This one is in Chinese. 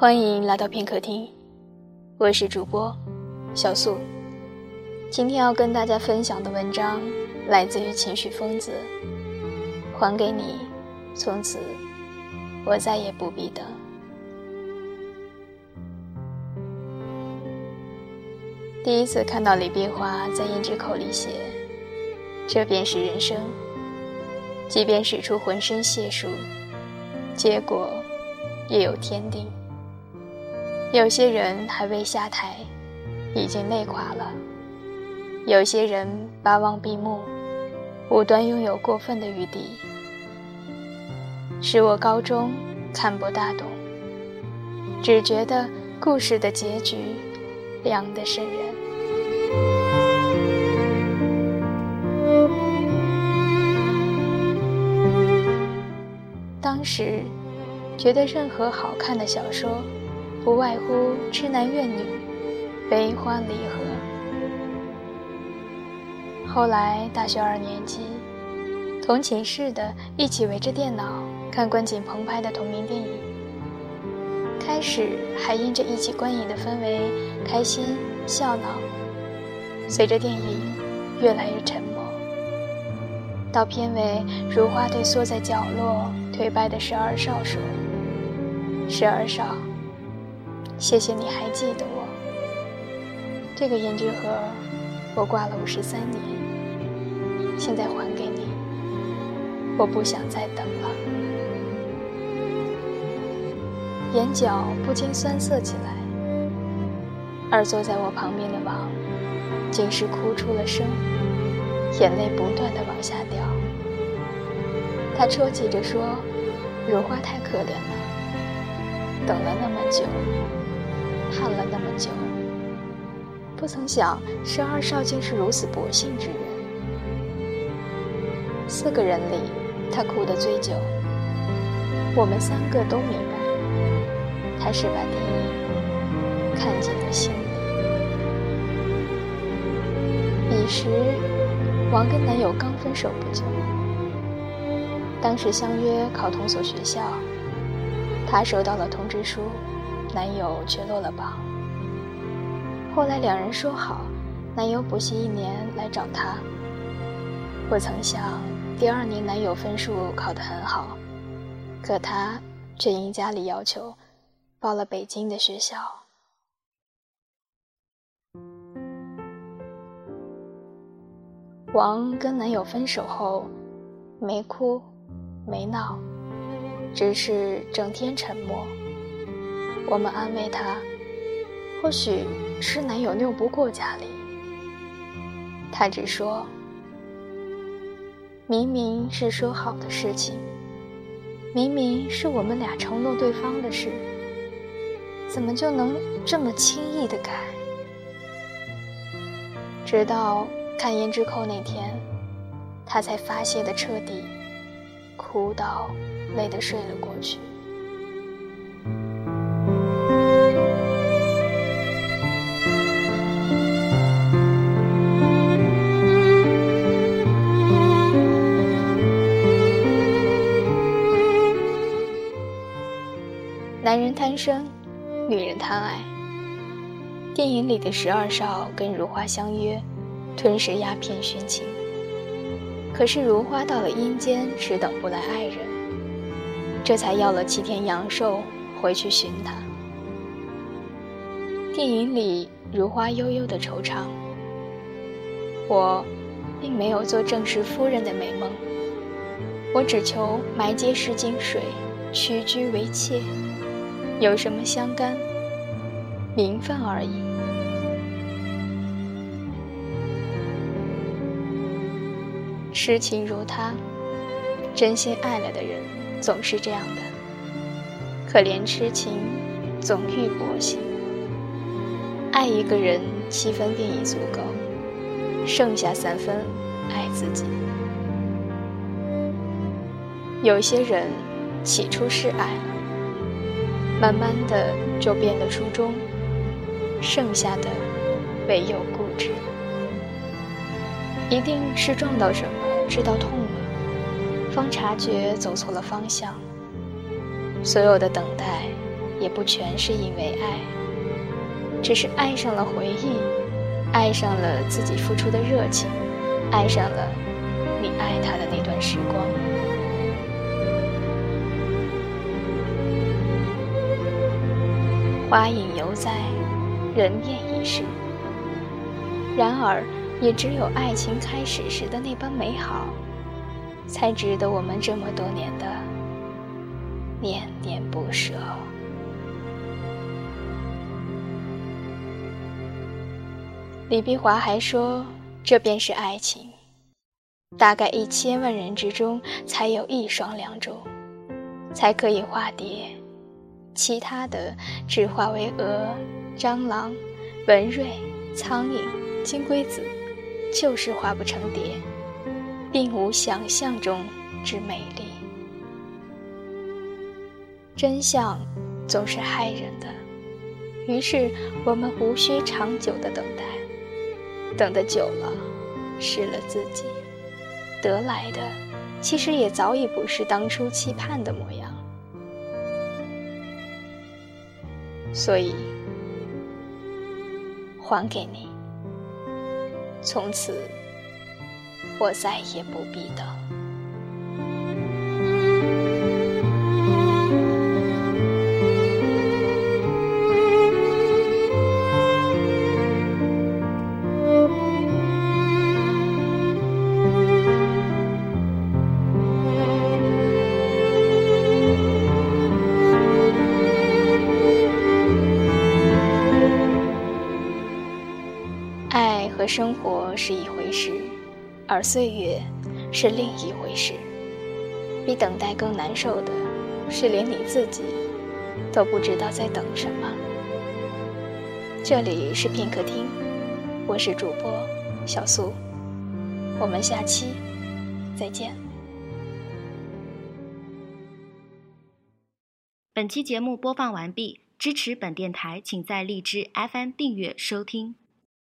欢迎来到片刻听，我是主播小素。今天要跟大家分享的文章来自于情绪疯子，还给你，从此我再也不必等。第一次看到李碧华在胭脂扣里写：“这便是人生，即便使出浑身解数，结果也有天定。有些人还未下台，已经累垮了；有些人巴望闭目，无端拥有过分的余地，使我高中看不大懂，只觉得故事的结局凉得渗人。”当时，觉得任何好看的小说，不外乎痴男怨女，悲欢离合。后来大学二年级，同寝室的一起围着电脑看关锦鹏拍的同名电影，开始还因着一起观影的氛围开心笑闹，随着电影越来越沉默，到片尾，如花对缩在角落。颓败的十二少说：“十二少，谢谢你还记得我。这个胭脂盒，我挂了五十三年，现在还给你。我不想再等了。”眼角不禁酸涩起来，而坐在我旁边的王，竟是哭出了声，眼泪不断的往下掉。他抽泣着说。如花太可怜了，等了那么久，盼了那么久，不曾想十二少竟是如此薄幸之人。四个人里，他哭得最久。我们三个都明白，他是把电影看进了心里。彼时，王跟男友刚分手不久。当时相约考同所学校，他收到了通知书，男友却落了榜。后来两人说好，男友补习一年来找她。不曾想，第二年男友分数考得很好，可她却因家里要求，报了北京的学校。王跟男友分手后，没哭。没闹，只是整天沉默。我们安慰她，或许是男友拗不过家里。她只说：“明明是说好的事情，明明是我们俩承诺对方的事，怎么就能这么轻易的改？”直到看胭脂扣那天，她才发泄的彻底。哭到累得睡了过去。男人贪生，女人贪爱。电影里的十二少跟如花相约，吞食鸦片殉情。可是如花到了阴间，只等不来爱人，这才要了七天阳寿回去寻他。电影里，如花悠悠的惆怅。我，并没有做正室夫人的美梦，我只求埋碣石井水，屈居为妾，有什么相干？名分而已。痴情如他，真心爱了的人总是这样的。可怜痴情总遇薄幸，爱一个人七分便已足够，剩下三分爱自己。有些人起初是爱了，慢慢的就变得初衷，剩下的唯有固执。一定是撞到什么，知道痛了，方察觉走错了方向。所有的等待，也不全是因为爱，只是爱上了回忆，爱上了自己付出的热情，爱上了你爱他的那段时光。花影犹在，人面已逝。然而，也只有爱情开始时的那般美好，才值得我们这么多年的念念不舍。李碧华还说：“这便是爱情，大概一千万人之中才有一双两种，才可以化蝶，其他的只化为蛾、蟑螂、蚊蚋、苍蝇、金龟子，就是化不成蝶，并无想象中之美丽。真相总是害人的，于是我们无需长久的等待。”等得久了，失了自己，得来的其实也早已不是当初期盼的模样。所以，还给你，从此我再也不必等。生活是一回事，而岁月是另一回事。比等待更难受的，是连你自己都不知道在等什么。这里是片刻听，我是主播小苏，我们下期再见。本期节目播放完毕，支持本电台，请在荔枝 FM 订阅收听。